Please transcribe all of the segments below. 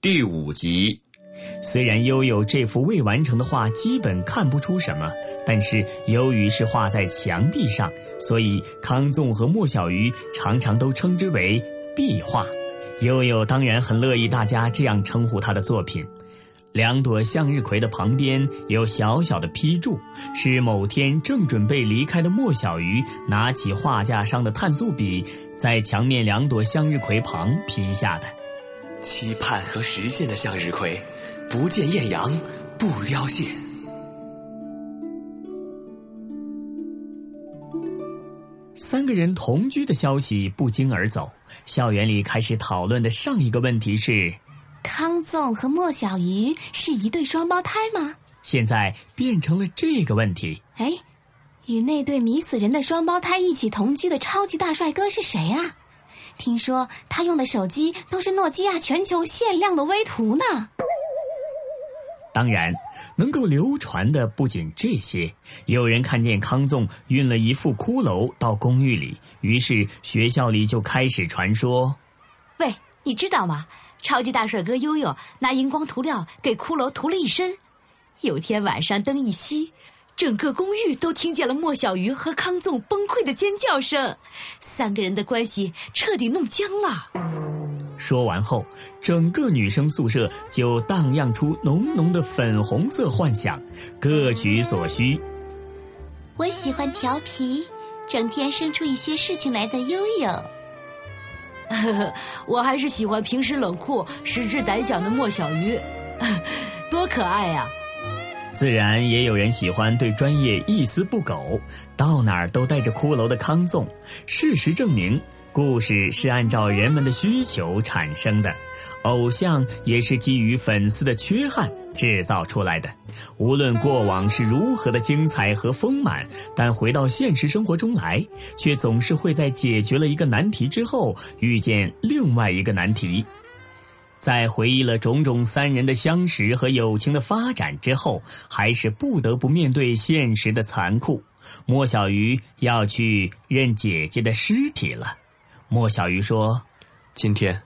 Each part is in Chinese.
第五集，虽然悠悠这幅未完成的画基本看不出什么，但是由于是画在墙壁上，所以康纵和莫小鱼常常都称之为壁画。悠悠当然很乐意大家这样称呼他的作品。两朵向日葵的旁边有小小的批注，是某天正准备离开的莫小鱼拿起画架上的碳素笔，在墙面两朵向日葵旁批下的。期盼和实现的向日葵，不见艳阳不凋谢。三个人同居的消息不胫而走，校园里开始讨论的上一个问题是：康纵和莫小鱼是一对双胞胎吗？现在变成了这个问题。哎，与那对迷死人的双胞胎一起同居的超级大帅哥是谁啊？听说他用的手机都是诺基亚全球限量的微图呢。当然，能够流传的不仅这些。有人看见康纵运了一副骷髅到公寓里，于是学校里就开始传说。喂，你知道吗？超级大帅哥悠悠拿荧光涂料给骷髅涂了一身。有天晚上灯一熄，整个公寓都听见了莫小鱼和康纵崩溃的尖叫声，三个人的关系彻底弄僵了。说完后，整个女生宿舍就荡漾出浓浓的粉红色幻想，各取所需。我喜欢调皮，整天生出一些事情来的悠悠。我还是喜欢平时冷酷、实质胆小的莫小鱼，多可爱呀、自然也有人喜欢对专业一丝不苟，到哪儿都带着骷髅的康纵。事实证明，故事是按照人们的需求产生的，偶像也是基于粉丝的缺憾制造出来的。无论过往是如何的精彩和丰满，但回到现实生活中来，却总是会在解决了一个难题之后，遇见另外一个难题。在回忆了种种三人的相识和友情的发展之后，还是不得不面对现实的残酷。莫小鱼要去认姐姐的尸体了。莫小鱼说今天，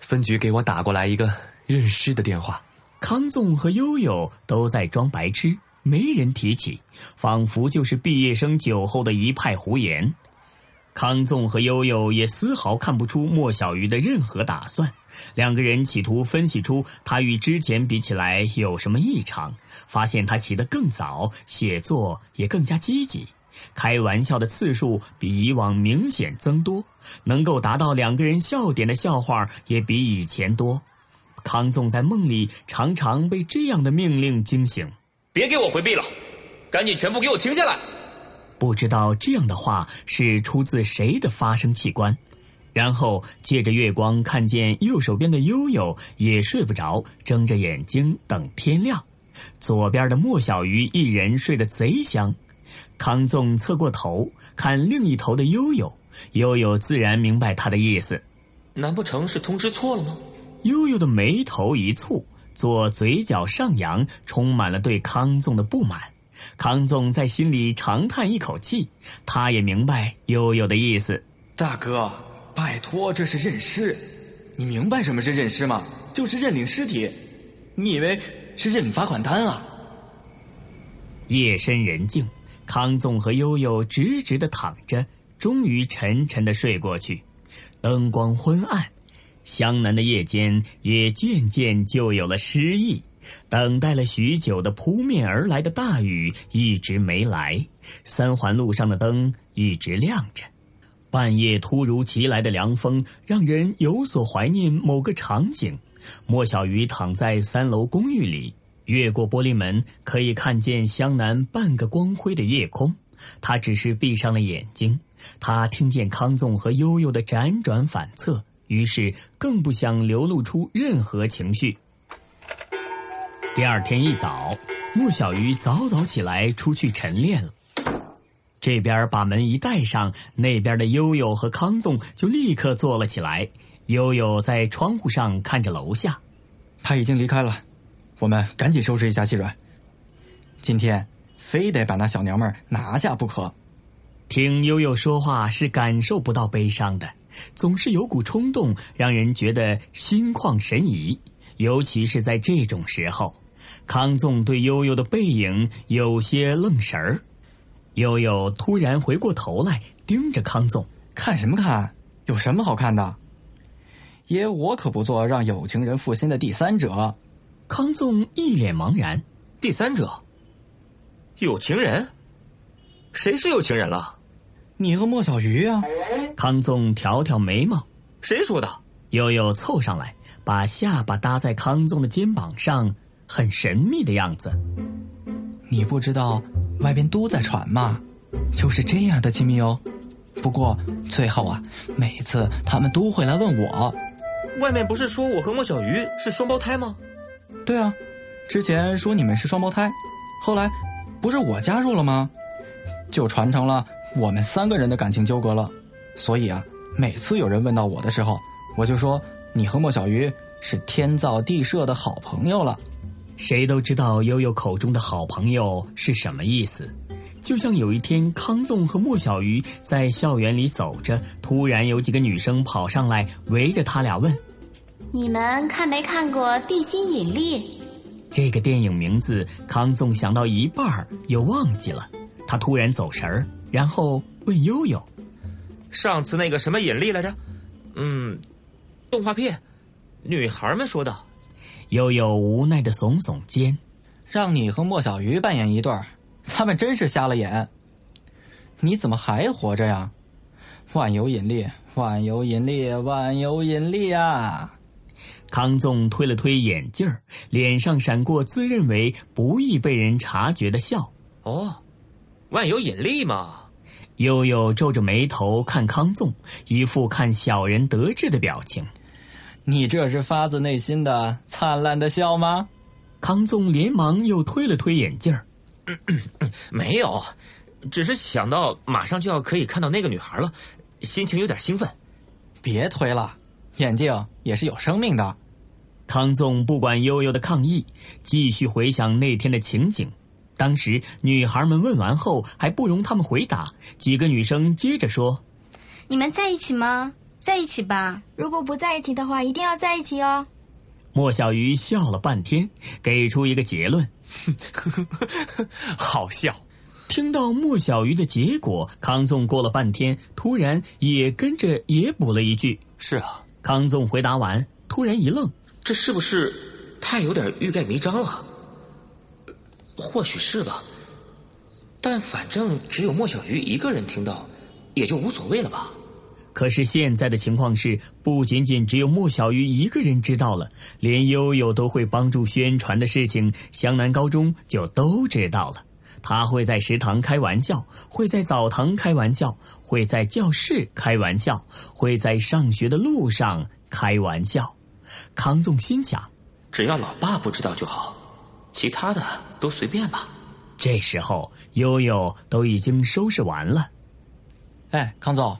分局给我打过来一个认尸的电话。：“康纵和悠悠都在装白痴，没人提起，仿佛就是毕业生酒后的一派胡言。”康纵和悠悠也丝毫看不出莫小鱼的任何打算，两个人企图分析出他与之前比起来有什么异常，发现他起得更早，写作也更加积极，开玩笑的次数比以往明显增多，能够达到两个人笑点的笑话也比以前多。康纵在梦里常常被这样的命令惊醒。别给我回避了，赶紧全部给我停下来！不知道这样的话是出自谁的发声器官，然后借着月光看见右手边的悠悠也睡不着，睁着眼睛等天亮。左边的莫小鱼一人睡得贼香。康纵侧过头看另一头的悠悠，悠悠自然明白他的意思。难不成是通知错了吗？悠悠的眉头一蹙，左嘴角上扬，充满了对康纵的不满。康纵在心里长叹一口气，他也明白悠悠的意思。大哥，拜托，这是认尸，你明白什么是认尸吗？就是认领尸体。你以为是认领罚款单啊？夜深人静，康纵和悠悠直直的躺着，终于沉沉的睡过去。灯光昏暗，湘南的夜间也渐渐就有了诗意。等待了许久的扑面而来的大雨一直没来，三环路上的灯一直亮着。半夜突如其来的凉风让人有所怀念某个场景，莫小鱼躺在三楼公寓里，越过玻璃门可以看见湘南半个光辉的夜空。他只是闭上了眼睛，他听见康纵和悠悠的辗转反侧，于是更不想流露出任何情绪。第二天一早，莫小鱼早早起来出去晨练了。这边把门一带上，那边的悠悠和康纵就立刻坐了起来。悠悠在窗户上看着楼下，他已经离开了，我们赶紧收拾一下细软。今天非得把那小娘们儿拿下不可。听悠悠说话是感受不到悲伤的，总是有股冲动，让人觉得心旷神怡。尤其是在这种时候，康纵对悠悠的背影有些愣神儿。悠悠突然回过头来，盯着康纵，看什么看？有什么好看的？爷，我可不做让有情人负心的第三者。康纵一脸茫然。第三者？有情人？谁是有情人了？你和莫小鱼啊？康纵挑挑眉毛。谁说的？悠悠凑上来，把下巴搭在康纵的肩膀上，很神秘的样子。你不知道外边都在传吗？就是这样的亲密哦。不过最后啊，每次他们都会来问我。外面不是说我和莫小鱼是双胞胎吗？对啊，之前说你们是双胞胎，后来不是我加入了吗？就传承了我们三个人的感情纠葛了。所以啊，每次有人问到我的时候，我就说你和莫小鱼是天造地设的好朋友了。谁都知道悠悠口中的好朋友是什么意思。就像有一天，康纵和莫小鱼在校园里走着，突然有几个女生跑上来，围着他俩问：“你们看没看过《地心引力》？”这个电影名字，康纵想到一半儿又忘记了。他突然走神儿，然后问悠悠：“上次那个什么引力来着？嗯，动画片，女孩们说的。”悠悠无奈的耸耸肩，让你和莫小鱼扮演一对儿，他们真是瞎了眼。你怎么还活着呀？万有引力，万有引力，万有引力啊！康纵推了推眼镜儿，脸上闪过自认为不易被人察觉的笑。哦，万有引力嘛。悠悠皱着眉头看康纵，一副看小人得志的表情。你这是发自内心的灿烂的笑吗？康纵连忙又推了推眼镜儿，没有，只是想到马上就要可以看到那个女孩了，心情有点兴奋。别推了，眼镜也是有生命的。康纵不管悠悠的抗议，继续回想那天的情景。当时女孩们问完后，还不容他们回答，几个女生接着说：“你们在一起吗？”在一起吧，如果不在一起的话，一定要在一起哦。莫小鱼笑了半天，给出一个结论：好笑。听到莫小鱼的结果，康纵过了半天，突然也跟着也补了一句：“是啊。”康纵回答完，突然一愣：“这是不是太有点欲盖弥彰了？或许是吧，但反正只有莫小鱼一个人听到，也就无所谓了吧。”可是现在的情况是，不仅仅只有莫小鱼一个人知道了，连悠悠都会帮助宣传的事情，湘南高中就都知道了。他会在食堂开玩笑，会在澡堂开玩笑，会在教室开玩笑，会在上学的路上开玩笑。康纵心想，只要老爸不知道就好，其他的都随便吧。这时候，悠悠都已经收拾完了。哎，康总。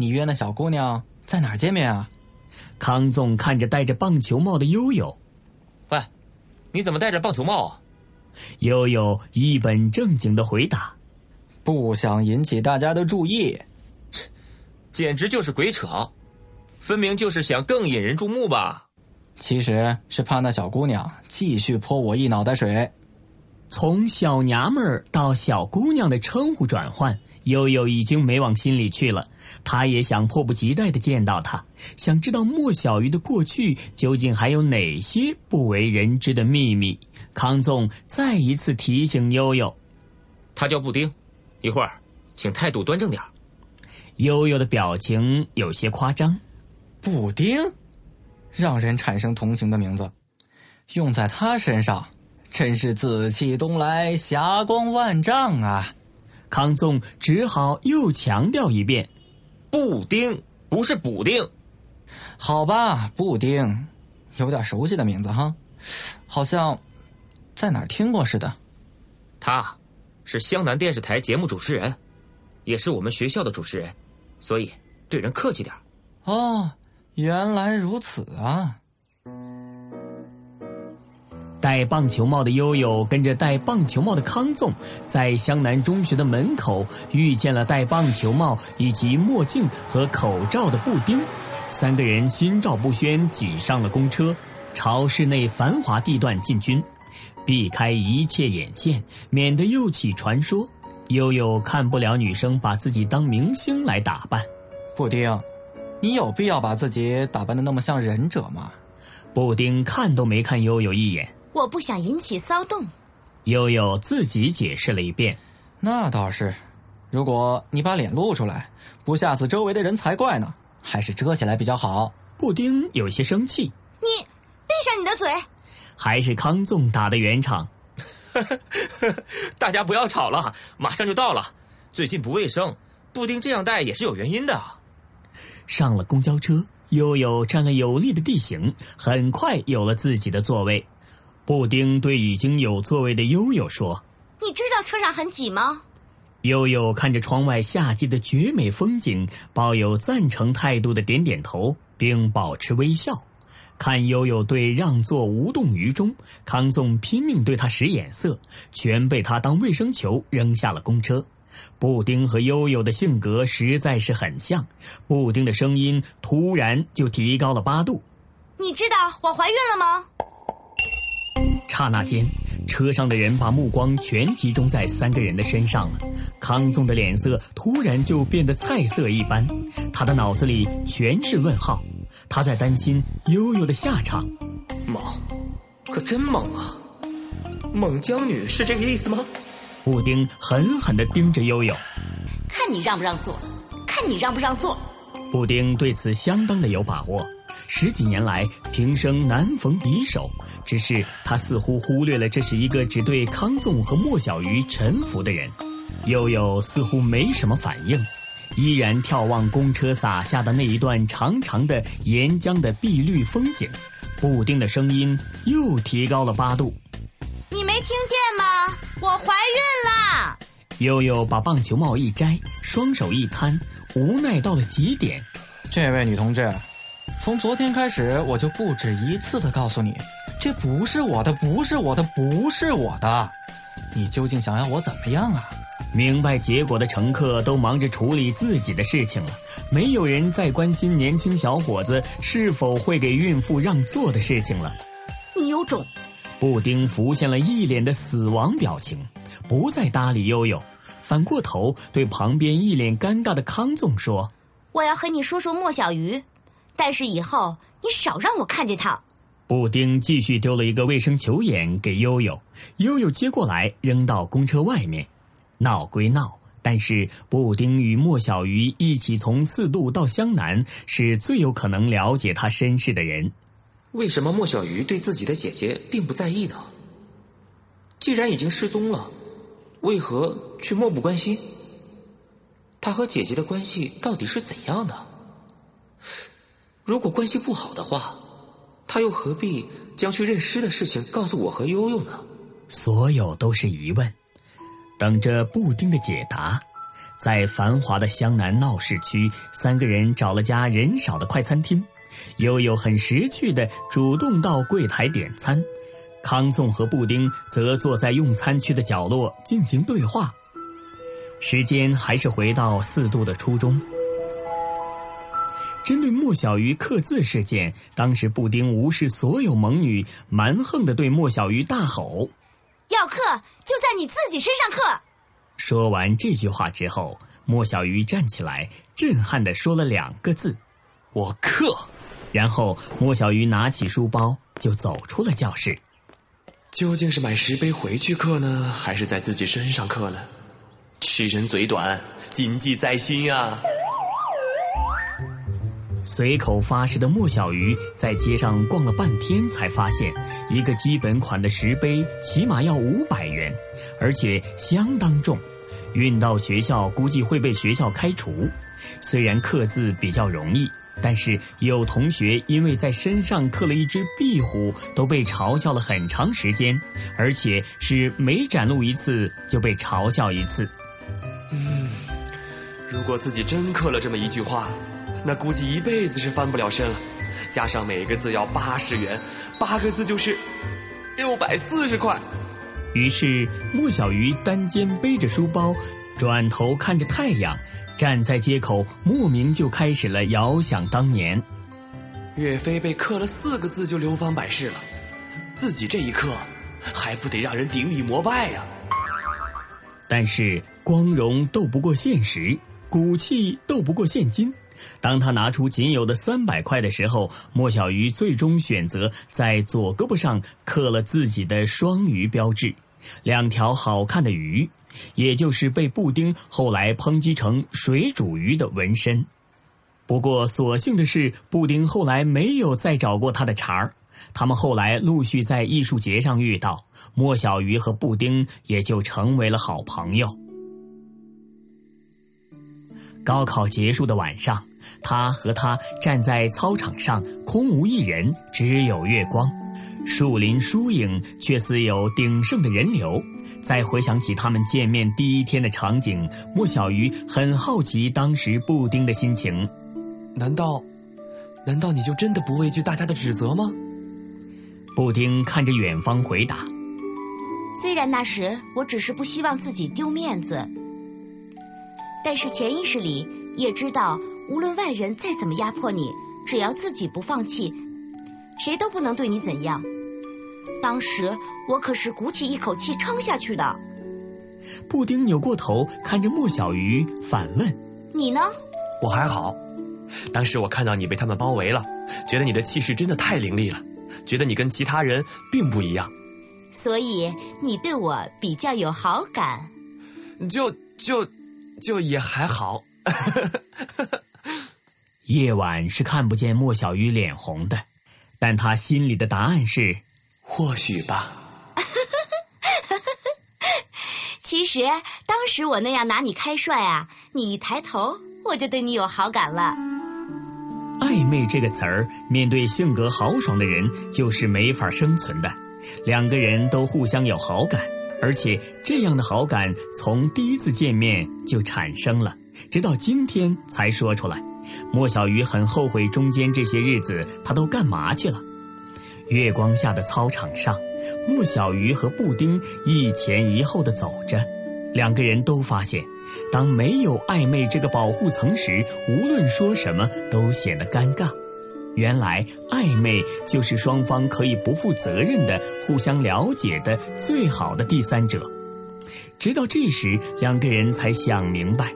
你约那小姑娘在哪儿见面啊？康纵看着戴着棒球帽的悠悠，喂，你怎么戴着棒球帽啊？悠悠一本正经的回答：“不想引起大家的注意。”简直就是鬼扯，分明就是想更引人注目吧？其实是怕那小姑娘继续泼我一脑袋水。从小娘们儿到小姑娘的称呼转换。悠悠已经没往心里去了，他也想迫不及待的见到他，想知道莫小鱼的过去究竟还有哪些不为人知的秘密。康纵再一次提醒悠悠：“他叫布丁，一会儿请态度端正点悠悠的表情有些夸张。布丁，让人产生同情的名字，用在他身上，真是紫气东来，霞光万丈啊！康纵只好又强调一遍：“布丁不是补丁。”好吧，布丁，有点熟悉的名字哈，好像在哪儿听过似的。他，是湘南电视台节目主持人，也是我们学校的主持人，所以对人客气点哦，原来如此啊！戴棒球帽的悠悠跟着戴棒球帽的康纵，在湘南中学的门口遇见了戴棒球帽以及墨镜和口罩的布丁。三个人心照不宣，挤上了公车，朝市内繁华地段进军，避开一切眼线，免得又起传说。悠悠看不了女生把自己当明星来打扮。布丁，你有必要把自己打扮的那么像忍者吗？布丁看都没看悠悠一眼。我不想引起骚动。悠悠自己解释了一遍。那倒是，如果你把脸露出来，不吓死周围的人才怪呢。还是遮起来比较好。布丁有些生气。你闭上你的嘴。还是康纵打的圆场。大家不要吵了，马上就到了。最近不卫生，布丁这样戴也是有原因的。上了公交车，悠悠占了有利的地形，很快有了自己的座位。布丁对已经有座位的悠悠说：“你知道车上很挤吗？”悠悠看着窗外夏季的绝美风景，抱有赞成态度的点点头，并保持微笑。看悠悠对让座无动于衷，康纵拼命对他使眼色，全被他当卫生球扔下了公车。布丁和悠悠的性格实在是很像，布丁的声音突然就提高了八度：“你知道我怀孕了吗？”刹那间，车上的人把目光全集中在三个人的身上了。康纵的脸色突然就变得菜色一般，他的脑子里全是问号。他在担心悠悠的下场。猛，可真猛啊！猛将女是这个意思吗？布丁狠狠地盯着悠悠，看你让不让座，看你让不让座。布丁对此相当的有把握。十几年来，平生难逢敌手，只是他似乎忽略了这是一个只对康纵和莫小鱼臣服的人。悠悠似乎没什么反应，依然眺望公车洒下的那一段长长的沿江的碧绿风景。布丁的声音又提高了八度：“你没听见吗？我怀孕了！”悠悠把棒球帽一摘，双手一摊，无奈到了极点：“这位女同志。”从昨天开始，我就不止一次的告诉你，这不是我的，不是我的，不是我的。你究竟想要我怎么样啊？明白结果的乘客都忙着处理自己的事情了，没有人再关心年轻小伙子是否会给孕妇让座的事情了。你有种！布丁浮现了一脸的死亡表情，不再搭理悠悠，反过头对旁边一脸尴尬的康纵说：“我要和你说说莫小鱼。”但是以后你少让我看见他。布丁继续丢了一个卫生球眼给悠悠，悠悠接过来扔到公车外面。闹归闹，但是布丁与莫小鱼一起从四渡到湘南，是最有可能了解他身世的人。为什么莫小鱼对自己的姐姐并不在意呢？既然已经失踪了，为何却漠不关心？他和姐姐的关系到底是怎样的？如果关系不好的话，他又何必将去认尸的事情告诉我和悠悠呢？所有都是疑问，等着布丁的解答。在繁华的湘南闹市区，三个人找了家人少的快餐厅。悠悠很识趣的主动到柜台点餐，康颂和布丁则坐在用餐区的角落进行对话。时间还是回到四度的初中。针对莫小鱼刻字事件，当时布丁无视所有萌女，蛮横的对莫小鱼大吼：“要刻就在你自己身上刻！”说完这句话之后，莫小鱼站起来，震撼的说了两个字：“我刻。”然后莫小鱼拿起书包就走出了教室。究竟是买石碑回去刻呢，还是在自己身上刻呢？吃人嘴短，谨记在心啊！随口发誓的莫小鱼在街上逛了半天，才发现一个基本款的石碑起码要五百元，而且相当重，运到学校估计会被学校开除。虽然刻字比较容易，但是有同学因为在身上刻了一只壁虎，都被嘲笑了很长时间，而且是每展露一次就被嘲笑一次。嗯，如果自己真刻了这么一句话。那估计一辈子是翻不了身了，加上每个字要八十元，八个字就是六百四十块。于是莫小鱼单肩背着书包，转头看着太阳，站在街口，莫名就开始了遥想当年。岳飞被刻了四个字就流芳百世了，自己这一刻还不得让人顶礼膜拜呀？但是光荣斗不过现实，骨气斗不过现金。当他拿出仅有的三百块的时候，莫小鱼最终选择在左胳膊上刻了自己的双鱼标志，两条好看的鱼，也就是被布丁后来抨击成水煮鱼的纹身。不过所幸的是，布丁后来没有再找过他的茬儿，他们后来陆续在艺术节上遇到，莫小鱼和布丁也就成为了好朋友。高考结束的晚上。他和他站在操场上，空无一人，只有月光，树林疏影却似有鼎盛的人流。再回想起他们见面第一天的场景，莫小鱼很好奇当时布丁的心情。难道，难道你就真的不畏惧大家的指责吗？布丁看着远方回答：“虽然那时我只是不希望自己丢面子，但是潜意识里也知道。”无论外人再怎么压迫你，只要自己不放弃，谁都不能对你怎样。当时我可是鼓起一口气撑下去的。布丁扭过头看着莫小鱼，反问：“你呢？”我还好。当时我看到你被他们包围了，觉得你的气势真的太凌厉了，觉得你跟其他人并不一样。所以你对我比较有好感。就就就也还好。夜晚是看不见莫小鱼脸红的，但他心里的答案是：或许吧。其实当时我那样拿你开涮啊，你一抬头我就对你有好感了。暧昧这个词儿，面对性格豪爽的人就是没法生存的。两个人都互相有好感，而且这样的好感从第一次见面就产生了，直到今天才说出来。莫小鱼很后悔中间这些日子他都干嘛去了。月光下的操场上，莫小鱼和布丁一前一后的走着，两个人都发现，当没有暧昧这个保护层时，无论说什么都显得尴尬。原来暧昧就是双方可以不负责任的互相了解的最好的第三者。直到这时，两个人才想明白。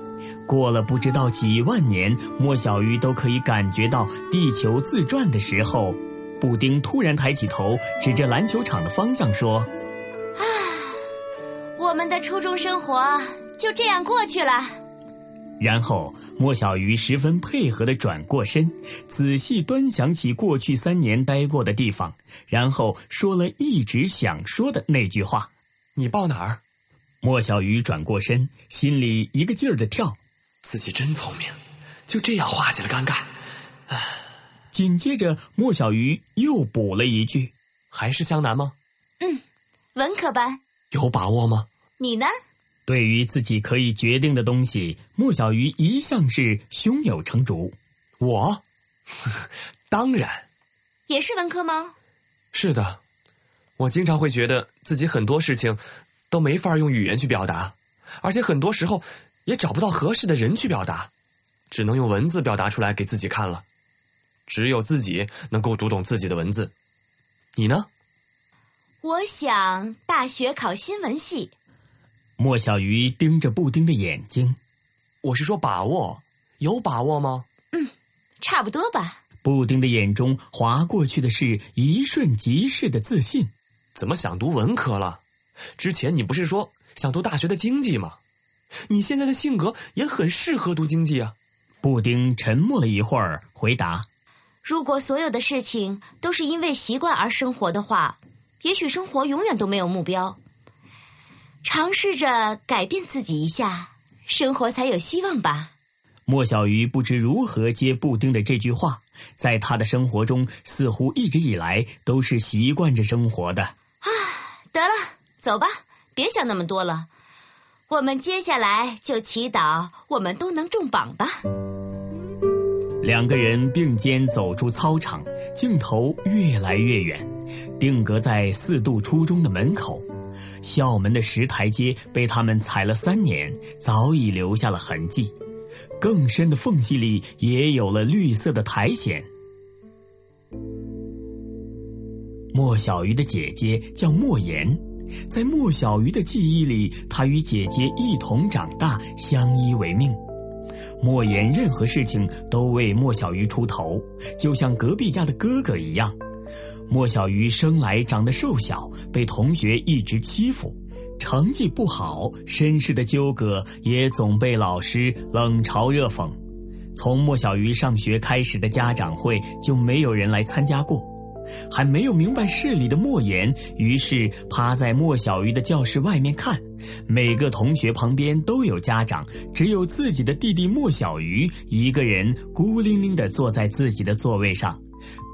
过了不知道几万年，莫小鱼都可以感觉到地球自转的时候，布丁突然抬起头，指着篮球场的方向说：“啊，我们的初中生活就这样过去了。”然后莫小鱼十分配合的转过身，仔细端详起过去三年待过的地方，然后说了一直想说的那句话：“你报哪儿？”莫小鱼转过身，心里一个劲儿的跳。自己真聪明，就这样化解了尴尬。紧接着，莫小鱼又补了一句：“还是湘南吗？”“嗯，文科班。”“有把握吗？”“你呢？”对于自己可以决定的东西，莫小鱼一向是胸有成竹。我，当然。也是文科吗？是的，我经常会觉得自己很多事情都没法用语言去表达，而且很多时候。也找不到合适的人去表达，只能用文字表达出来给自己看了。只有自己能够读懂自己的文字。你呢？我想大学考新闻系。莫小鱼盯着布丁的眼睛。我是说把握，有把握吗？嗯，差不多吧。布丁的眼中划过去的是一瞬即逝的自信。怎么想读文科了？之前你不是说想读大学的经济吗？你现在的性格也很适合读经济啊。布丁沉默了一会儿，回答：“如果所有的事情都是因为习惯而生活的话，也许生活永远都没有目标。尝试着改变自己一下，生活才有希望吧。莫小鱼不知如何接布丁的这句话，在他的生活中似乎一直以来都是习惯着生活的。啊，得了，走吧，别想那么多了。我们接下来就祈祷我们都能中榜吧。两个人并肩走出操场，镜头越来越远，定格在四渡初中的门口。校门的石台阶被他们踩了三年，早已留下了痕迹。更深的缝隙里也有了绿色的苔藓。莫小鱼的姐姐叫莫言，在莫小鱼的记忆里，她与姐姐一同长大，相依为命。莫言任何事情都为莫小鱼出头，就像隔壁家的哥哥一样。莫小鱼生来长得瘦小，被同学一直欺负，成绩不好，身世的纠葛也总被老师冷嘲热讽。从莫小鱼上学开始的家长会就没有人来参加过。还没有明白事理的莫言，于是趴在莫小鱼的教室外面看。每个同学旁边都有家长，只有自己的弟弟莫小鱼一个人孤零零地坐在自己的座位上。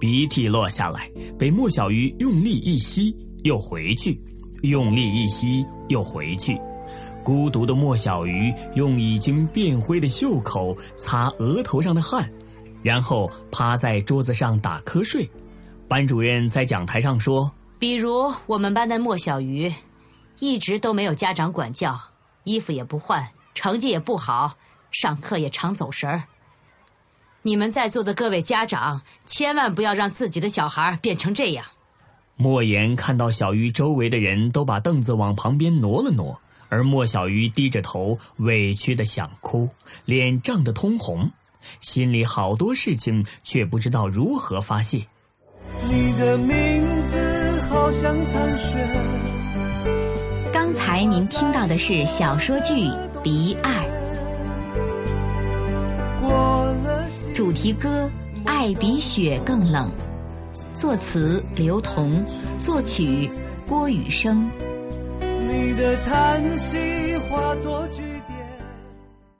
鼻涕落下来，被莫小鱼用力一吸，又回去；用力一吸，又回去。孤独的莫小鱼用已经变灰的袖口擦额头上的汗，然后趴在桌子上打瞌睡。班主任在讲台上说：“比如我们班的莫小鱼，一直都没有家长管教，衣服也不换，成绩也不好，上课也常走神儿。”你们在座的各位家长，千万不要让自己的小孩变成这样。莫言看到小鱼周围的人都把凳子往旁边挪了挪，而莫小鱼低着头，委屈的想哭，脸涨得通红，心里好多事情却不知道如何发泄。你的名字好像残雪。刚才您听到的是小说剧《离爱》。主题歌《爱比雪更冷》，作词刘同，作曲郭雨生。你的叹息化作句。